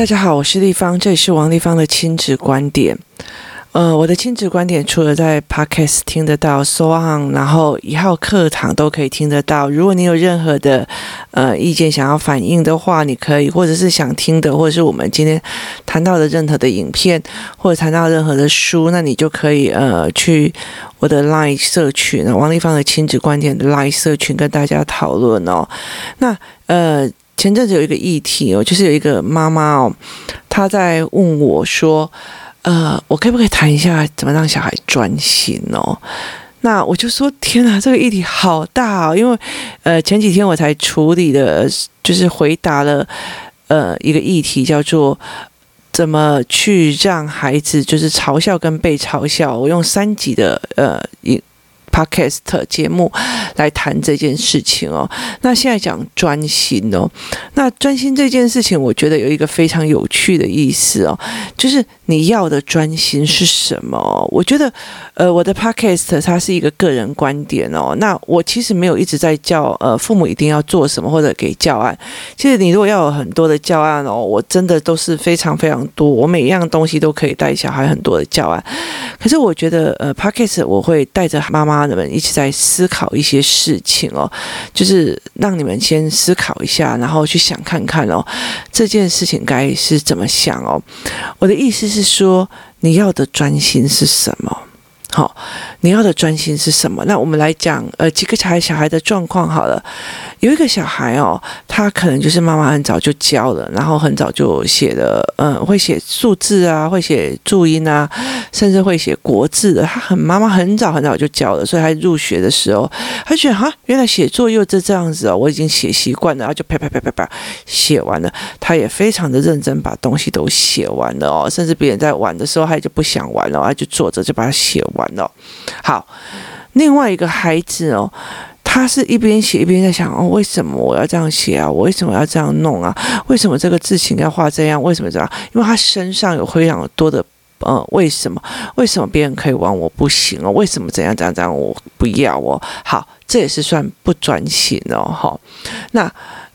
大家好，我是立方，这里是王立方的亲子观点。呃，我的亲子观点除了在 Podcast 听得到，SoundOn，然后一号课堂都可以听得到。如果你有任何的呃意见想要反映的话，你可以，或者是想听的，或者是我们今天谈到的任何的影片，或者谈到任何的书，那你就可以呃去我的 Line 社群，王立芳的亲子观点的 Line 社群跟大家讨论哦。那呃前阵子有一个议题哦，就是有一个妈妈哦，她在问我说。呃，我可不可以谈一下怎么让小孩专心哦？那我就说，天哪，这个议题好大哦！因为呃，前几天我才处理的，就是回答了呃一个议题，叫做怎么去让孩子就是嘲笑跟被嘲笑。我用三集的呃一。Podcast 节目来谈这件事情哦。那现在讲专心哦，那专心这件事情，我觉得有一个非常有趣的意思哦，就是你要的专心是什么？我觉得，呃，我的 Podcast 它是一个个人观点哦。那我其实没有一直在教呃父母一定要做什么或者给教案。其实你如果要有很多的教案哦，我真的都是非常非常多，我每一样东西都可以带小孩很多的教案。可是我觉得，呃，Podcast 我会带着妈妈。们一起在思考一些事情哦，就是让你们先思考一下，然后去想看看哦，这件事情该是怎么想哦。我的意思是说，你要的专心是什么？好，你要的专心是什么？那我们来讲，呃，几个小孩小孩的状况好了。有一个小孩哦，他可能就是妈妈很早就教了，然后很早就写了，嗯，会写数字啊，会写注音啊，甚至会写国字的。他很妈妈很早很早就教了，所以他入学的时候，他觉得哈，原来写作业这这样子哦，我已经写习惯了，然后就啪啪啪啪啪写完了。他也非常的认真，把东西都写完了哦，甚至别人在玩的时候，他也就不想玩了，他就坐着就把它写完了。好，另外一个孩子哦。他是一边写一边在想哦，为什么我要这样写啊？我为什么要这样弄啊？为什么这个字形要画这样？为什么这样？因为他身上有非常多的呃，为什么？为什么别人可以玩我不行哦？为什么怎样怎样怎样我不要哦？好，这也是算不专心哦，哈。那。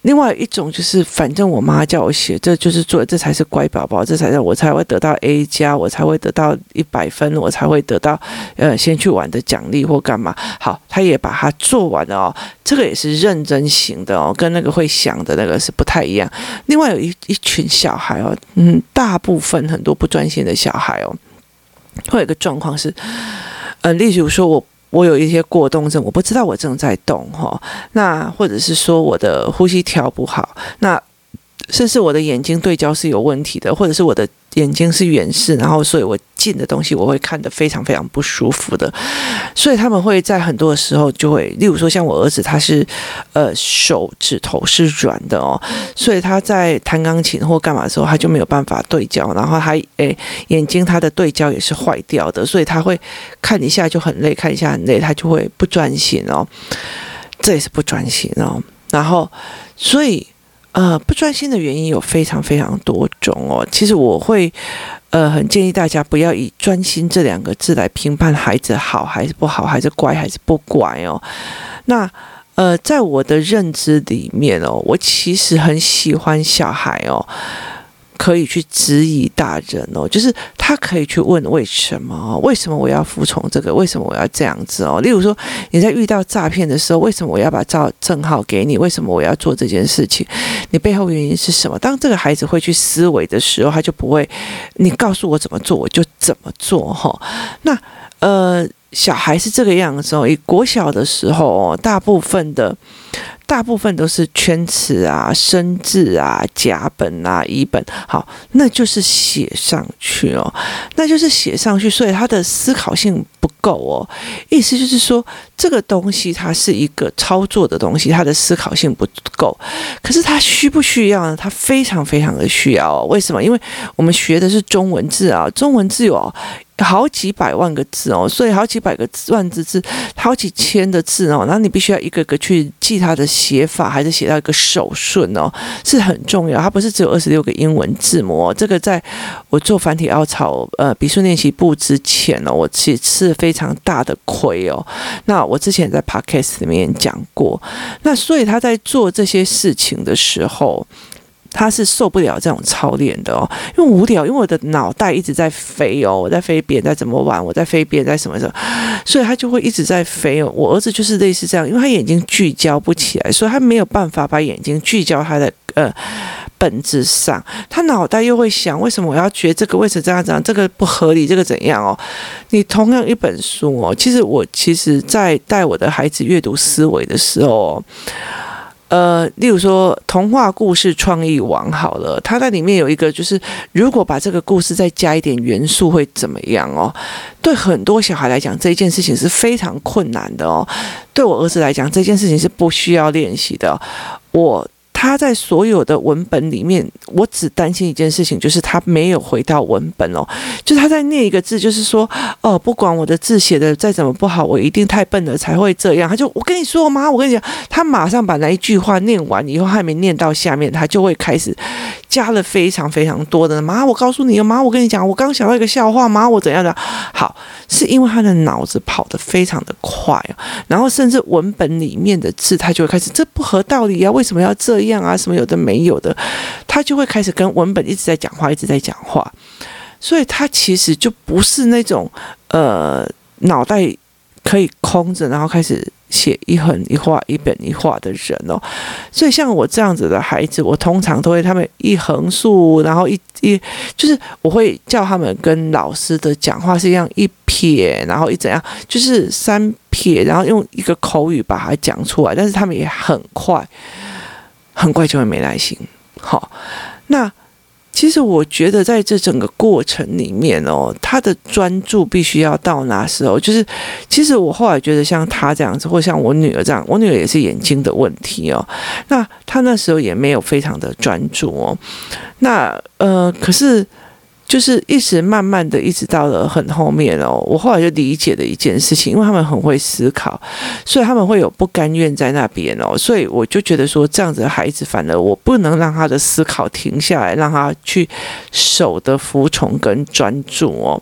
另外一种就是，反正我妈叫我写，这就是做，这才是乖宝宝，这才是我才会得到 A 加，我才会得到一百分，我才会得到呃先去玩的奖励或干嘛。好，他也把它做完了哦，这个也是认真型的哦，跟那个会想的那个是不太一样。另外有一一群小孩哦，嗯，大部分很多不专心的小孩哦，会有一个状况是，呃，例如说我。我有一些过动症，我不知道我正在动哈，那或者是说我的呼吸调不好，那甚至我的眼睛对焦是有问题的，或者是我的眼睛是远视，然后所以我。近的东西我会看得非常非常不舒服的，所以他们会在很多的时候就会，例如说像我儿子，他是呃手指头是软的哦，所以他在弹钢琴或干嘛的时候，他就没有办法对焦，然后他诶眼睛他的对焦也是坏掉的，所以他会看一下就很累，看一下很累，他就会不专心哦，这也是不专心哦，然后所以呃不专心的原因有非常非常多种哦，其实我会。呃，很建议大家不要以“专心”这两个字来评判孩子好还是不好，还是乖还是不乖哦。那呃，在我的认知里面哦，我其实很喜欢小孩哦。可以去质疑大人哦，就是他可以去问为什么？为什么我要服从这个？为什么我要这样子哦？例如说，你在遇到诈骗的时候，为什么我要把照证号给你？为什么我要做这件事情？你背后原因是什么？当这个孩子会去思维的时候，他就不会，你告诉我怎么做，我就怎么做哈。那呃，小孩是这个样子哦。以国小的时候哦，大部分的。大部分都是圈词啊、生字啊、甲本啊、乙本，好，那就是写上去哦，那就是写上去，所以他的思考性不够哦。意思就是说，这个东西它是一个操作的东西，它的思考性不够。可是他需不需要呢？他非常非常的需要哦。为什么？因为我们学的是中文字啊，中文字有。好几百万个字哦，所以好几百个字万字字，好几千的字哦，那你必须要一个个去记它的写法，还是写到一个手顺哦，是很重要。它不是只有二十六个英文字母哦，这个在我做繁体凹槽呃笔顺练习簿之前呢，我其实吃了非常大的亏哦。那我之前在 Podcast 里面讲过，那所以他在做这些事情的时候。他是受不了这种操练的哦，因为无聊，因为我的脑袋一直在飞哦，我在飞，别人在怎么玩，我在飞，别人在什么时候，所以他就会一直在飞哦。我儿子就是类似这样，因为他眼睛聚焦不起来，所以他没有办法把眼睛聚焦他的呃本质上，他脑袋又会想，为什么我要学这个？为什么这样这样？这个不合理，这个怎样哦？你同样一本书哦，其实我其实在带我的孩子阅读思维的时候。呃，例如说童话故事创意王好了，它在里面有一个，就是如果把这个故事再加一点元素会怎么样哦？对很多小孩来讲，这一件事情是非常困难的哦。对我儿子来讲，这件事情是不需要练习的。我。他在所有的文本里面，我只担心一件事情，就是他没有回到文本哦。就是他在念一个字，就是说，哦，不管我的字写的再怎么不好，我一定太笨了才会这样。他就，我跟你说妈，我跟你讲，他马上把那一句话念完以后，还没念到下面，他就会开始加了非常非常多的妈。我告诉你，妈，我跟你讲，我刚想到一个笑话，妈，我怎样的？好，是因为他的脑子跑得非常的快，然后甚至文本里面的字，他就会开始，这不合道理啊，为什么要这样？啊，什么有的没有的，他就会开始跟文本一直在讲话，一直在讲话，所以他其实就不是那种呃脑袋可以空着，然后开始写一横一画一本一画的人哦。所以像我这样子的孩子，我通常都会他们一横竖，然后一一就是我会叫他们跟老师的讲话是一样一撇，然后一怎样，就是三撇，然后用一个口语把它讲出来，但是他们也很快。很快就会没耐心。好，那其实我觉得在这整个过程里面哦，他的专注必须要到那时候。就是，其实我后来觉得像他这样子，或像我女儿这样，我女儿也是眼睛的问题哦。那他那时候也没有非常的专注哦。那呃，可是。就是一直慢慢的，一直到了很后面哦，我后来就理解了一件事情，因为他们很会思考，所以他们会有不甘愿在那边哦，所以我就觉得说，这样子的孩子，反而我不能让他的思考停下来，让他去守的服从跟专注哦。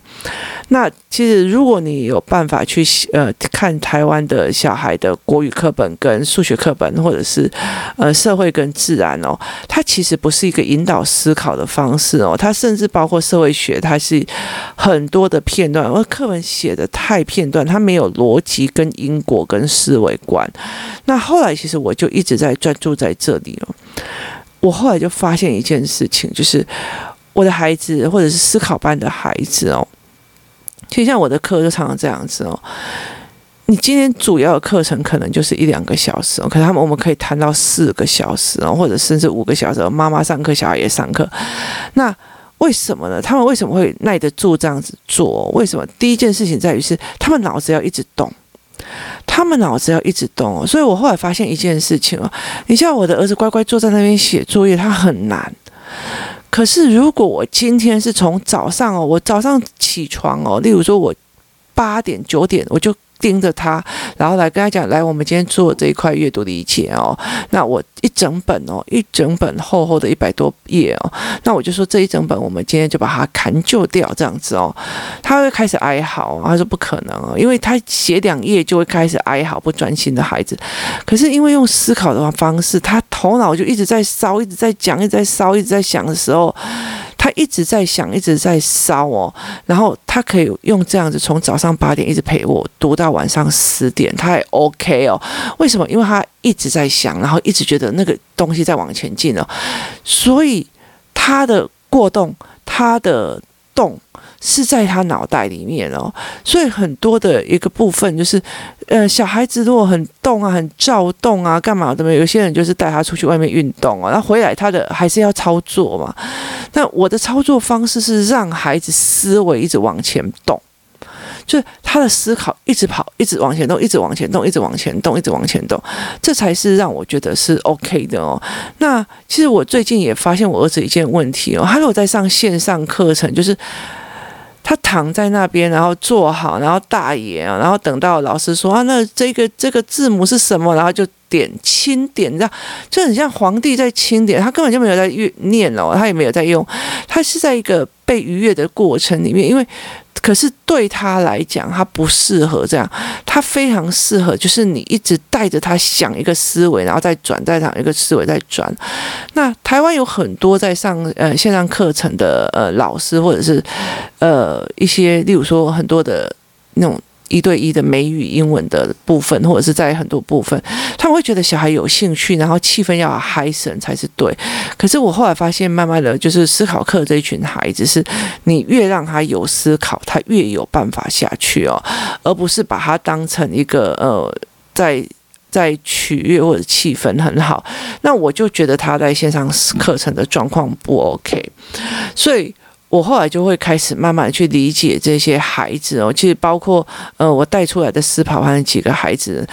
那其实如果你有办法去呃看台湾的小孩的国语课本跟数学课本，或者是呃社会跟自然哦，它其实不是一个引导思考的方式哦，它甚至包括。社会学它是很多的片段，而课文写的太片段，它没有逻辑、跟因果、跟思维观。那后来其实我就一直在专注在这里哦。我后来就发现一件事情，就是我的孩子或者是思考班的孩子哦，就像我的课就常常这样子哦。你今天主要的课程可能就是一两个小时，可是他们我们可以谈到四个小时哦，或者甚至五个小时。妈妈上课，小孩也上课，那。为什么呢？他们为什么会耐得住这样子做？为什么？第一件事情在于是他们脑子要一直动，他们脑子要一直动。所以我后来发现一件事情哦，你像我的儿子乖乖坐在那边写作业，他很难。可是如果我今天是从早上哦，我早上起床哦，例如说我八点九点我就。盯着他，然后来跟他讲，来，我们今天做这一块阅读理解哦。那我一整本哦，一整本厚厚的一百多页哦。那我就说这一整本，我们今天就把它砍旧掉，这样子哦。他会开始哀嚎，他说不可能哦，因为他写两页就会开始哀嚎，不专心的孩子。可是因为用思考的方式，他头脑就一直在烧，一直在讲，一直在烧，一直在想的时候。他一直在想，一直在烧哦，然后他可以用这样子从早上八点一直陪我读到晚上十点，他还 OK 哦。为什么？因为他一直在想，然后一直觉得那个东西在往前进哦，所以他的过动，他的动。是在他脑袋里面哦，所以很多的一个部分就是，呃，小孩子如果很动啊、很躁动啊、干嘛的嘛，有些人就是带他出去外面运动啊，然后回来他的还是要操作嘛。但我的操作方式是让孩子思维一直往前动，就是他的思考一直跑，一直往前动，一直往前动，一直往前动，一直往前动，这才是让我觉得是 OK 的哦。那其实我最近也发现我儿子一件问题哦，他如果在上线上课程，就是。他躺在那边，然后坐好，然后大眼，然后等到老师说啊，那这个这个字母是什么？然后就点清点，你知道就很像皇帝在清点，他根本就没有在念哦，他也没有在用，他是在一个被愉悦的过程里面，因为可是对他来讲，他不适合这样，他非常适合，就是你一直带着他想一个思维，然后再转，再想一个思维，再转。那台湾有很多在上呃线上课程的呃老师，或者是呃一些，例如说很多的那种。一对一的美语英文的部分，或者是在很多部分，他们会觉得小孩有兴趣，然后气氛要嗨神才是对。可是我后来发现，慢慢的就是思考课这一群孩子，是你越让他有思考，他越有办法下去哦，而不是把他当成一个呃，在在取悦或者气氛很好。那我就觉得他在线上课程的状况不 OK，所以。我后来就会开始慢慢去理解这些孩子哦，其实包括呃我带出来的思跑班的几个孩子，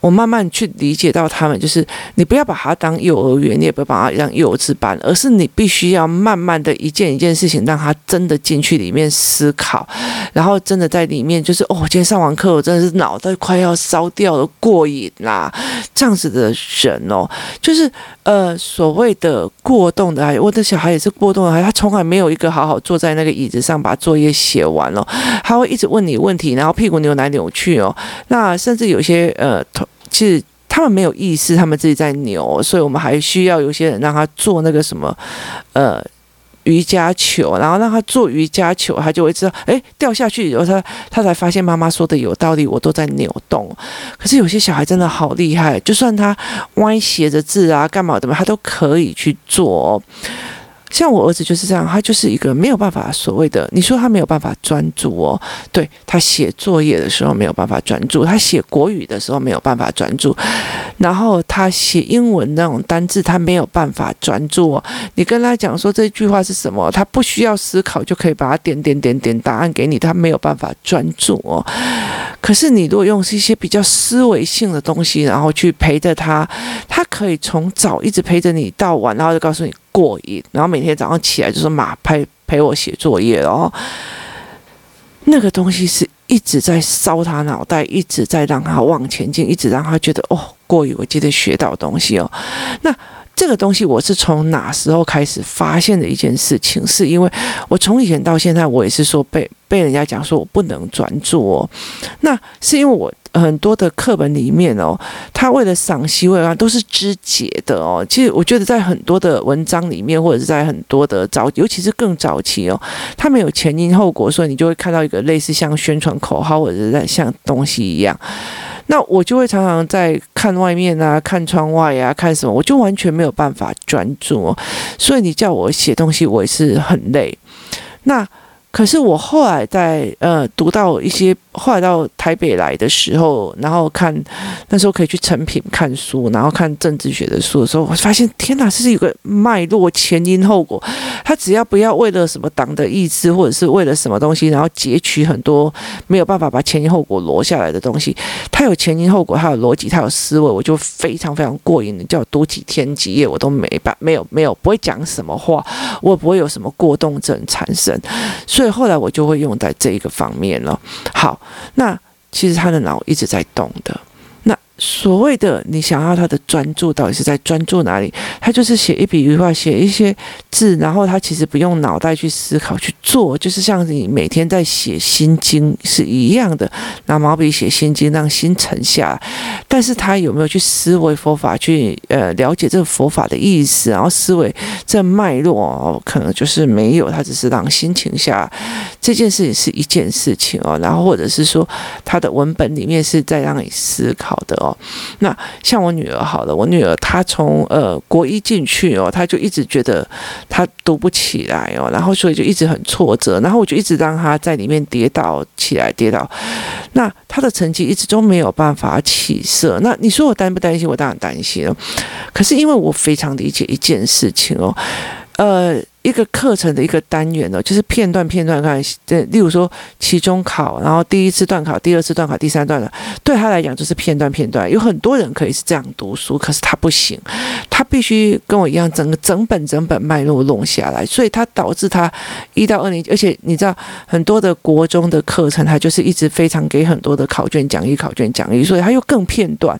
我慢慢去理解到他们，就是你不要把他当幼儿园，你也不要把他当幼稚班，而是你必须要慢慢的一件一件事情，让他真的进去里面思考，然后真的在里面就是哦，今天上完课我真的是脑袋快要烧掉了，过瘾啦，这样子的人哦，就是呃所谓的过动的孩，我的小孩也是过动的孩，他从来没有一个好好。坐在那个椅子上把作业写完了，他会一直问你问题，然后屁股扭来扭去哦。那甚至有些呃，其实他们没有意识，他们自己在扭，所以我们还需要有些人让他做那个什么呃瑜伽球，然后让他做瑜伽球，他就会知道，哎，掉下去以后他他才发现妈妈说的有道理，我都在扭动。可是有些小孩真的好厉害，就算他歪斜着字啊，干嘛的嘛，他都可以去做哦。像我儿子就是这样，他就是一个没有办法所谓的，你说他没有办法专注哦，对，他写作业的时候没有办法专注，他写国语的时候没有办法专注，然后他写英文那种单字他没有办法专注哦。你跟他讲说这句话是什么，他不需要思考就可以把它点点点点答案给你，他没有办法专注哦。可是你如果用一些比较思维性的东西，然后去陪着他，他可以从早一直陪着你到晚，然后就告诉你过瘾，然后每天早上起来就是马陪陪我写作业，然后那个东西是一直在烧他脑袋，一直在让他往前进，一直让他觉得哦过瘾，我记得学到东西哦，那。这个东西我是从哪时候开始发现的一件事情，是因为我从以前到现在，我也是说被被人家讲说我不能专注哦。那是因为我很多的课本里面哦，他为了赏析，为了都是肢解的哦。其实我觉得在很多的文章里面，或者是在很多的早，尤其是更早期哦，他没有前因后果，所以你就会看到一个类似像宣传口号，或者是在像东西一样。那我就会常常在看外面啊，看窗外呀、啊，看什么，我就完全没有办法专注哦，所以你叫我写东西，我也是很累。那。可是我后来在呃读到一些，后来到台北来的时候，然后看那时候可以去成品看书，然后看政治学的书的时候，我发现天呐，这是有个脉络，前因后果。他只要不要为了什么党的意志，或者是为了什么东西，然后截取很多没有办法把前因后果罗下来的东西，他有前因后果，他有逻辑，他有思维，我就非常非常过瘾。你叫我读几天几夜，我都没办，没有没有不会讲什么话，我也不会有什么过动症产生，所以。后来我就会用在这一个方面了。好，那其实他的脑一直在动的。所谓的你想要他的专注，到底是在专注哪里？他就是写一笔一画，写一些字，然后他其实不用脑袋去思考去做，就是像你每天在写心经是一样的，拿毛笔写心经，让心沉下。但是他有没有去思维佛法，去呃了解这个佛法的意思，然后思维这脉络哦，可能就是没有，他只是让心情下这件事情是一件事情哦，然后或者是说他的文本里面是在让你思考的。那像我女儿好了，我女儿她从呃国一进去哦，她就一直觉得她读不起来哦，然后所以就一直很挫折，然后我就一直让她在里面跌倒起来，跌倒，那她的成绩一直都没有办法起色。那你说我担不担心？我当然担心了。可是因为我非常理解一件事情哦，呃。一个课程的一个单元呢，就是片段片段看，对，例如说期中考，然后第一次段考，第二次段考，第三段的，对他来讲就是片段片段。有很多人可以是这样读书，可是他不行，他必须跟我一样，整个整本整本脉络弄下来，所以他导致他一到二年级，而且你知道很多的国中的课程，他就是一直非常给很多的考卷讲义、考卷讲义，所以他又更片段，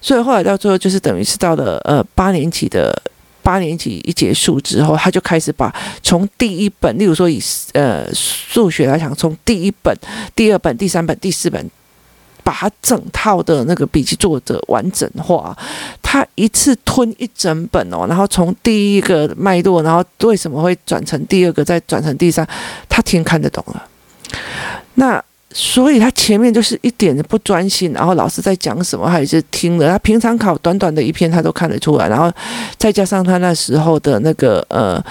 所以后来到最后就是等于是到了呃八年级的。八年级一结束之后，他就开始把从第一本，例如说以呃数学来讲，从第一本、第二本、第三本、第四本，把他整套的那个笔记做得完整化。他一次吞一整本哦，然后从第一个脉络，然后为什么会转成第二个，再转成第三，他听看得懂了。那。所以他前面就是一点不专心，然后老师在讲什么，他也是听了。他平常考短短的一篇，他都看得出来。然后再加上他那时候的那个呃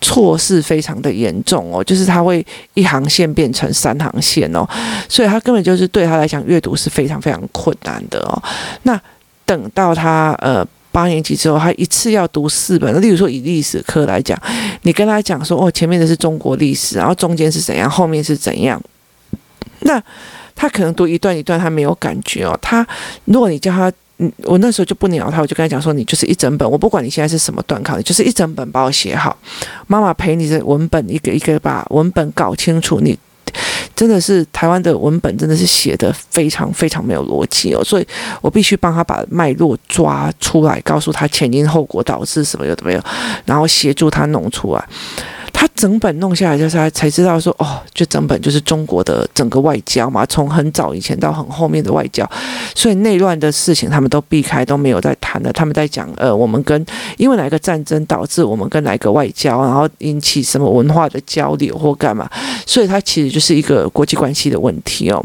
错视非常的严重哦，就是他会一行线变成三行线哦，所以他根本就是对他来讲阅读是非常非常困难的哦。那等到他呃八年级之后，他一次要读四本。例如说以历史课来讲，你跟他讲说哦，前面的是中国历史，然后中间是怎样，后面是怎样。那他可能读一段一段，他没有感觉哦。他如果你叫他，嗯，我那时候就不鸟他，我就跟他讲说，你就是一整本，我不管你现在是什么段考，你就是一整本把我写好。妈妈陪你的文本一个一个把文本搞清楚。你真的是台湾的文本真的是写的非常非常没有逻辑哦，所以我必须帮他把脉络抓出来，告诉他前因后果导致什么有的没有，然后协助他弄出来。他整本弄下来，就是他才知道说，哦，就整本就是中国的整个外交嘛，从很早以前到很后面的外交，所以内乱的事情他们都避开，都没有在谈的。他们在讲，呃，我们跟因为哪个战争导致我们跟哪个外交，然后引起什么文化的交流或干嘛，所以它其实就是一个国际关系的问题哦。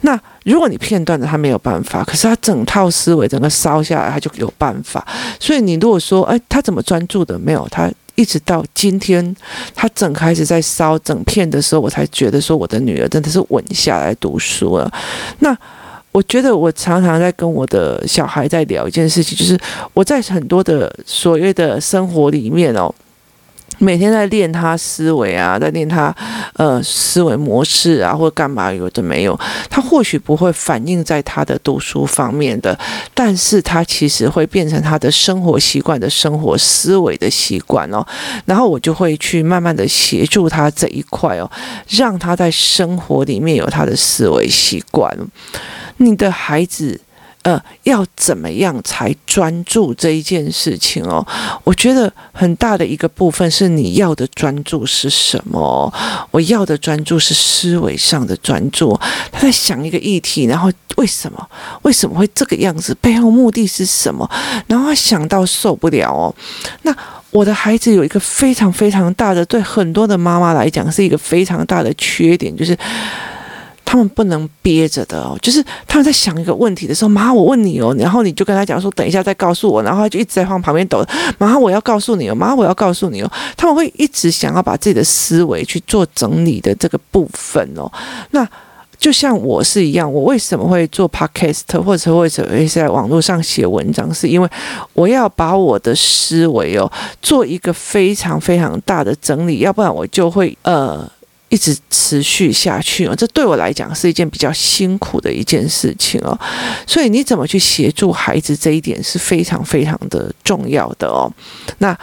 那如果你片段的他没有办法，可是他整套思维整个烧下来，他就有办法。所以你如果说，哎，他怎么专注的？没有他。一直到今天，他整开始在烧整片的时候，我才觉得说我的女儿真的是稳下来读书了。那我觉得我常常在跟我的小孩在聊一件事情，就是我在很多的所谓的生活里面哦。每天在练他思维啊，在练他呃思维模式啊，或干嘛有的没有，他或许不会反映在他的读书方面的，但是他其实会变成他的生活习惯的生活思维的习惯哦。然后我就会去慢慢的协助他这一块哦，让他在生活里面有他的思维习惯。你的孩子。呃，要怎么样才专注这一件事情哦？我觉得很大的一个部分是你要的专注是什么？我要的专注是思维上的专注。他在想一个议题，然后为什么？为什么会这个样子？背后目的是什么？然后他想到受不了哦。那我的孩子有一个非常非常大的，对很多的妈妈来讲是一个非常大的缺点，就是。他们不能憋着的哦，就是他们在想一个问题的时候，妈，我问你哦，然后你就跟他讲说，等一下再告诉我，然后他就一直在放旁边抖，妈，我要告诉你哦，妈，我要告诉你哦，他们会一直想要把自己的思维去做整理的这个部分哦。那就像我是一样，我为什么会做 podcast 或者为什么会在网络上写文章，是因为我要把我的思维哦做一个非常非常大的整理，要不然我就会呃。一直持续下去哦，这对我来讲是一件比较辛苦的一件事情哦。所以你怎么去协助孩子这一点是非常非常的重要的哦。那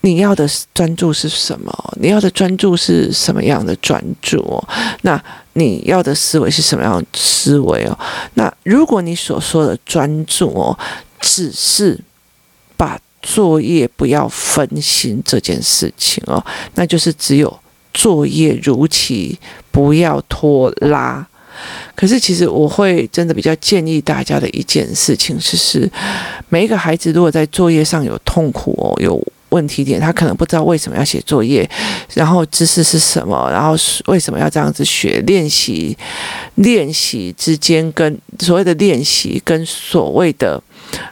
你要的专注是什么？你要的专注是什么样的专注哦？那你要的思维是什么样的思维哦？那如果你所说的专注哦，只是把作业不要分心这件事情哦，那就是只有。作业如期，不要拖拉。可是，其实我会真的比较建议大家的一件事情，就是每一个孩子如果在作业上有痛苦哦，有问题点，他可能不知道为什么要写作业，然后知识是什么，然后为什么要这样子学，练习练习之间跟所谓的练习跟所谓的。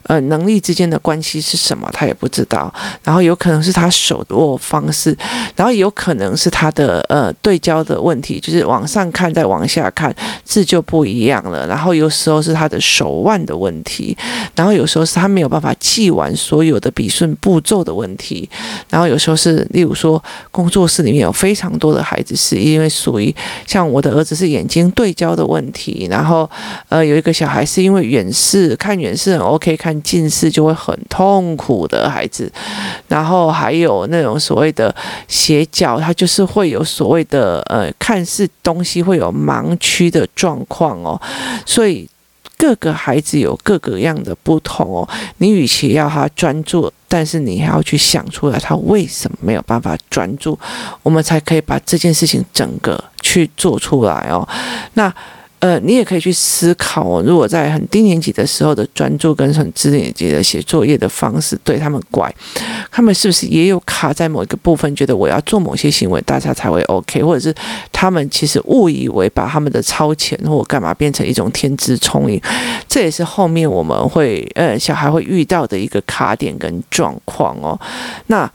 呃，能力之间的关系是什么？他也不知道。然后有可能是他手握方式，然后有可能是他的呃对焦的问题，就是往上看再往下看字就不一样了。然后有时候是他的手腕的问题，然后有时候是他没有办法记完所有的笔顺步骤的问题。然后有时候是，例如说工作室里面有非常多的孩子，是因为属于像我的儿子是眼睛对焦的问题，然后呃有一个小孩是因为远视看远视很 OK。看近视就会很痛苦的孩子，然后还有那种所谓的斜角，他就是会有所谓的呃，看似东西会有盲区的状况哦，所以各个孩子有各个样的不同哦。你与其要他专注，但是你还要去想出来他为什么没有办法专注，我们才可以把这件事情整个去做出来哦。那。呃，你也可以去思考哦。如果在很低年级的时候的专注跟很低年级的写作业的方式对他们怪，他们是不是也有卡在某一个部分，觉得我要做某些行为，大家才会 OK，或者是他们其实误以为把他们的超前或干嘛变成一种天资聪颖，这也是后面我们会呃小孩会遇到的一个卡点跟状况哦。那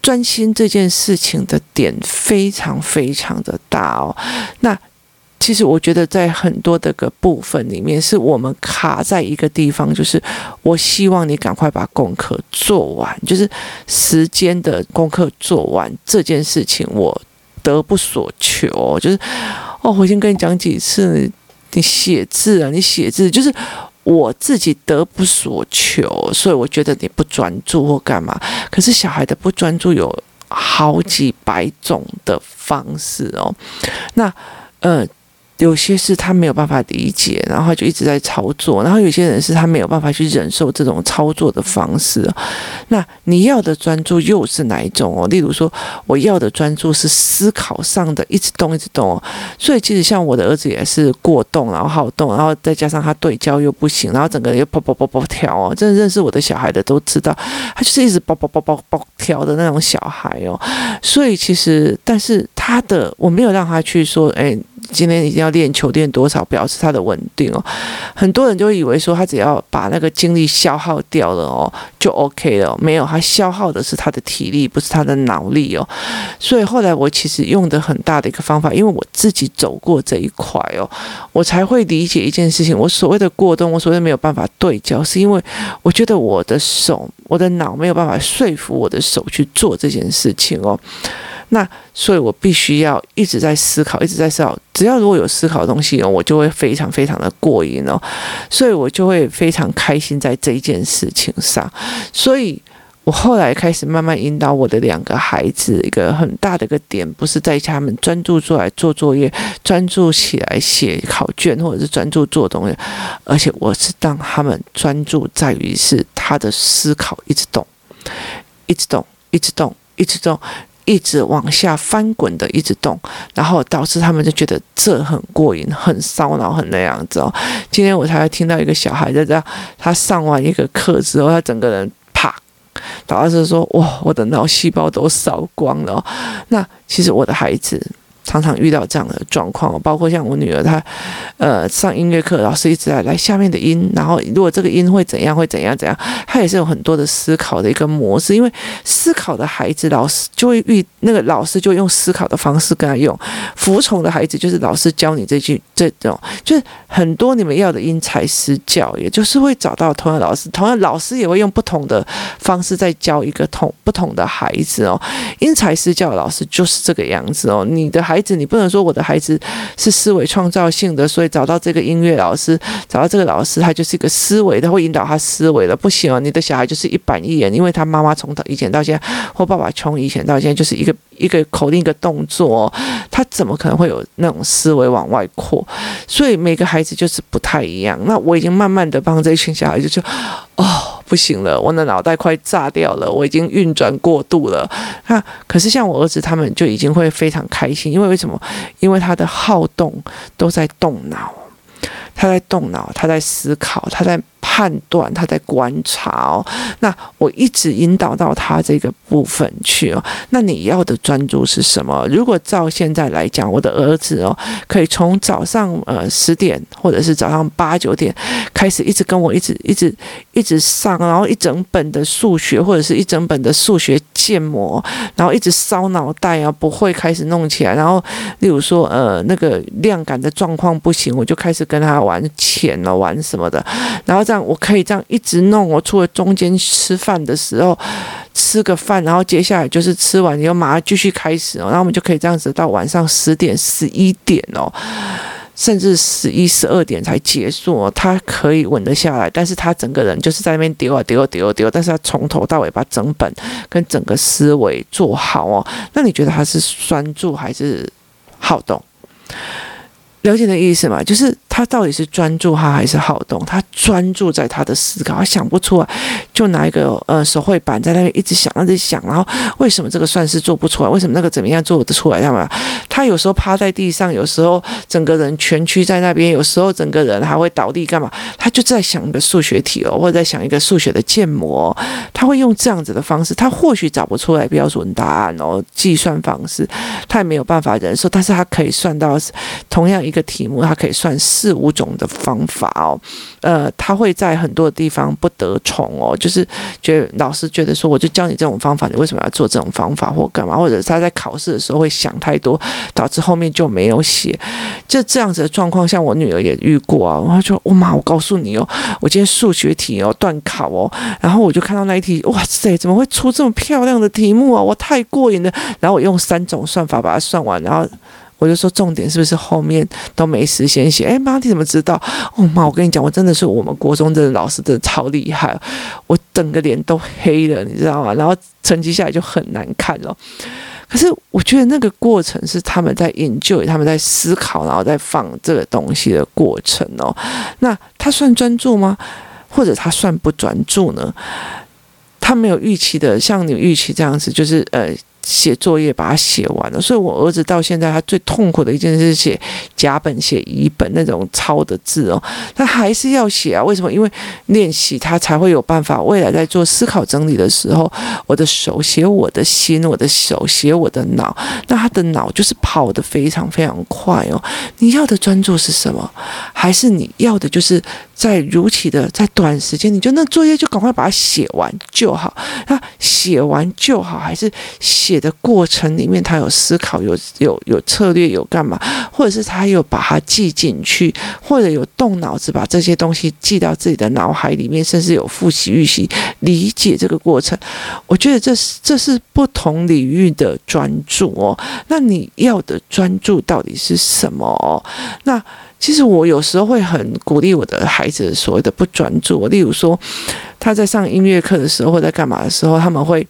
专心这件事情的点非常非常的大哦。那。其实我觉得，在很多的个部分里面，是我们卡在一个地方，就是我希望你赶快把功课做完，就是时间的功课做完这件事情，我得不所求。就是哦，我已经跟你讲几次，你写字啊，你写字，就是我自己得不所求，所以我觉得你不专注或干嘛。可是小孩的不专注有好几百种的方式哦，那呃。有些是他没有办法理解，然后就一直在操作；然后有些人是他没有办法去忍受这种操作的方式。那你要的专注又是哪一种哦？例如说，我要的专注是思考上的，一直动，一直动哦。所以其实像我的儿子也是过动，然后好动，然后再加上他对焦又不行，然后整个人又跑跑跑跑跳哦。真的认识我的小孩的都知道，他就是一直跑跑跑跑跑跳的那种小孩哦。所以其实，但是他的我没有让他去说，哎。今天一定要练球，练多少表示他的稳定哦。很多人就以为说他只要把那个精力消耗掉了哦，就 OK 了。没有，他消耗的是他的体力，不是他的脑力哦。所以后来我其实用的很大的一个方法，因为我自己走过这一块哦，我才会理解一件事情。我所谓的过动，我所谓没有办法对焦，是因为我觉得我的手、我的脑没有办法说服我的手去做这件事情哦。那所以，我必须要一直在思考，一直在思考。只要如果有思考的东西哦，我就会非常非常的过瘾哦，所以我就会非常开心在这一件事情上。所以我后来开始慢慢引导我的两个孩子，一个很大的一个点，不是在他们专注做来做作业，专注起来写考卷，或者是专注做东西，而且我是让他们专注在于是他的思考一直动，一直动，一直动，一直动。一直往下翻滚的，一直动，然后导致他们就觉得这很过瘾，很烧脑，很那样子哦。今天我才听到一个小孩在这，他上完一个课之后，他整个人啪，导致说哇，我的脑细胞都烧光了。那其实我的孩子。常常遇到这样的状况，包括像我女儿，她呃上音乐课，老师一直在来下面的音，然后如果这个音会怎样，会怎样怎样，她也是有很多的思考的一个模式。因为思考的孩子，老师就会遇那个老师就用思考的方式跟他用；服从的孩子，就是老师教你这句这种，就是很多你们要的因材施教，也就是会找到同样老师，同样老师也会用不同的方式在教一个同不同的孩子哦。因材施教的老师就是这个样子哦，你的孩。孩子，你不能说我的孩子是思维创造性的，所以找到这个音乐老师，找到这个老师，他就是一个思维，他会引导他思维的。不行哦，你的小孩就是一板一眼，因为他妈妈从以前到现在，或爸爸从以前到现在，就是一个一个口令一个动作，他怎么可能会有那种思维往外扩？所以每个孩子就是不太一样。那我已经慢慢的帮这群小孩子就，哦。不行了，我的脑袋快炸掉了，我已经运转过度了。那可是像我儿子他们就已经会非常开心，因为为什么？因为他的好动都在动脑，他在动脑，他在思考，他在。判断，他在观察哦，那我一直引导到他这个部分去哦。那你要的专注是什么？如果照现在来讲，我的儿子哦，可以从早上呃十点或者是早上八九点开始，一直跟我一直一直一直上，然后一整本的数学或者是一整本的数学建模，然后一直烧脑袋啊，不会开始弄起来。然后例如说呃那个量感的状况不行，我就开始跟他玩钱了，玩什么的，然后这样。我可以这样一直弄，我除了中间吃饭的时候吃个饭，然后接下来就是吃完以后马上继续开始哦，然后我们就可以这样子到晚上十点、十一点哦，甚至十一、十二点才结束哦。他可以稳得下来，但是他整个人就是在那边丢啊丢啊丢啊丢，但是他从头到尾把整本跟整个思维做好哦。那你觉得他是专注还是好动？了解的意思嘛？就是。他到底是专注他还是好动？他专注在他的思考，他想不出来，就拿一个呃手绘板在那边一直想，一直想，然后为什么这个算式做不出来？为什么那个怎么样做得出来？干嘛？他有时候趴在地上，有时候整个人蜷曲在那边，有时候整个人还会倒地干嘛？他就在想一个数学题哦，或者在想一个数学的建模，他会用这样子的方式，他或许找不出来标准答案哦，计算方式他也没有办法忍受，但是他可以算到同样一个题目，他可以算四四五种的方法哦，呃，他会在很多地方不得宠哦，就是觉得老师觉得说，我就教你这种方法，你为什么要做这种方法或干嘛？或者他在考试的时候会想太多，导致后面就没有写，就这样子的状况，像我女儿也遇过啊，然后就我妈，我告诉你哦，我今天数学题哦断考哦，然后我就看到那一题，哇塞，怎么会出这么漂亮的题目啊？我太过瘾了，然后我用三种算法把它算完，然后。我就说重点是不是后面都没时间写？哎，妈，你怎么知道？哦妈，我跟你讲，我真的是我们国中的老师，真的超厉害，我整个脸都黑了，你知道吗？然后成绩下来就很难看了。可是我觉得那个过程是他们在研究，他们在思考，然后在放这个东西的过程哦。那他算专注吗？或者他算不专注呢？他没有预期的，像你预期这样子，就是呃。写作业把它写完了，所以我儿子到现在他最痛苦的一件事写甲本、写乙本那种抄的字哦，他还是要写啊。为什么？因为练习他才会有办法，未来在做思考整理的时候，我的手写我的心，我的手写我的脑，那他的脑就是跑得非常非常快哦。你要的专注是什么？还是你要的就是在如期的在短时间，你就那作业就赶快把它写完就好。那写完就好，还是写？的过程里面，他有思考，有有有策略，有干嘛，或者是他有把它记进去，或者有动脑子把这些东西记到自己的脑海里面，甚至有复习预习理解这个过程。我觉得这是这是不同领域的专注哦。那你要的专注到底是什么哦？那其实我有时候会很鼓励我的孩子所谓的不专注，例如说他在上音乐课的时候或在干嘛的时候，他们会。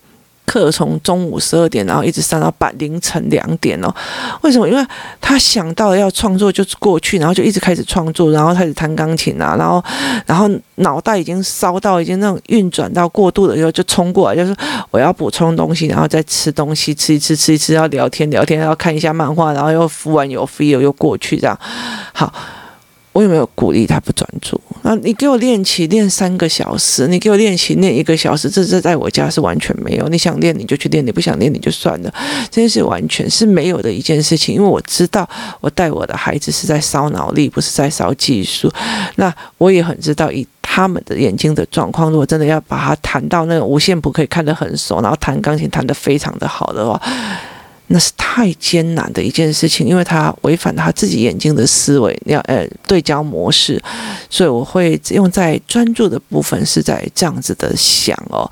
课从中午十二点，然后一直上到半凌晨两点哦。为什么？因为他想到要创作，就过去，然后就一直开始创作，然后开始弹钢琴啊，然后，然后脑袋已经烧到已经那种运转到过度了以后，就冲过来，就是我要补充东西，然后再吃东西，吃一吃，吃一吃，要聊天聊天，要看一下漫画，然后又敷完有 feel 又过去这样，好。我有没有鼓励他不专注？啊，你给我练琴练三个小时，你给我练琴练一个小时，这这在我家是完全没有。你想练你就去练，你不想练你就算了，这件事完全是没有的一件事情。因为我知道我带我的孩子是在烧脑力，不是在烧技术。那我也很知道，以他们的眼睛的状况，如果真的要把它弹到那个五线谱可以看得很熟，然后弹钢琴弹得非常的好的话。那是太艰难的一件事情，因为他违反他自己眼睛的思维，要呃对焦模式，所以我会用在专注的部分是在这样子的想哦。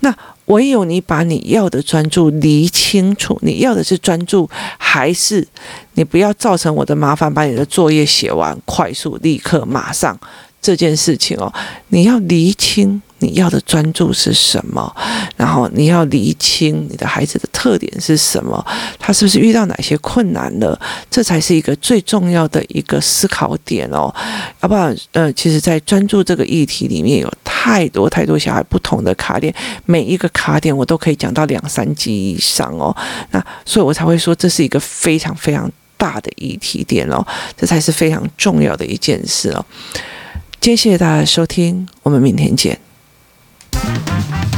那唯有你把你要的专注理清楚，你要的是专注，还是你不要造成我的麻烦，把你的作业写完，快速立刻马上这件事情哦，你要理清。你要的专注是什么？然后你要厘清你的孩子的特点是什么？他是不是遇到哪些困难了？这才是一个最重要的一个思考点哦。要不然，呃，其实，在专注这个议题里面有太多太多小孩不同的卡点，每一个卡点我都可以讲到两三集以上哦。那所以我才会说这是一个非常非常大的议题点哦，这才是非常重要的一件事哦。今天谢谢大家的收听，我们明天见。Thank you.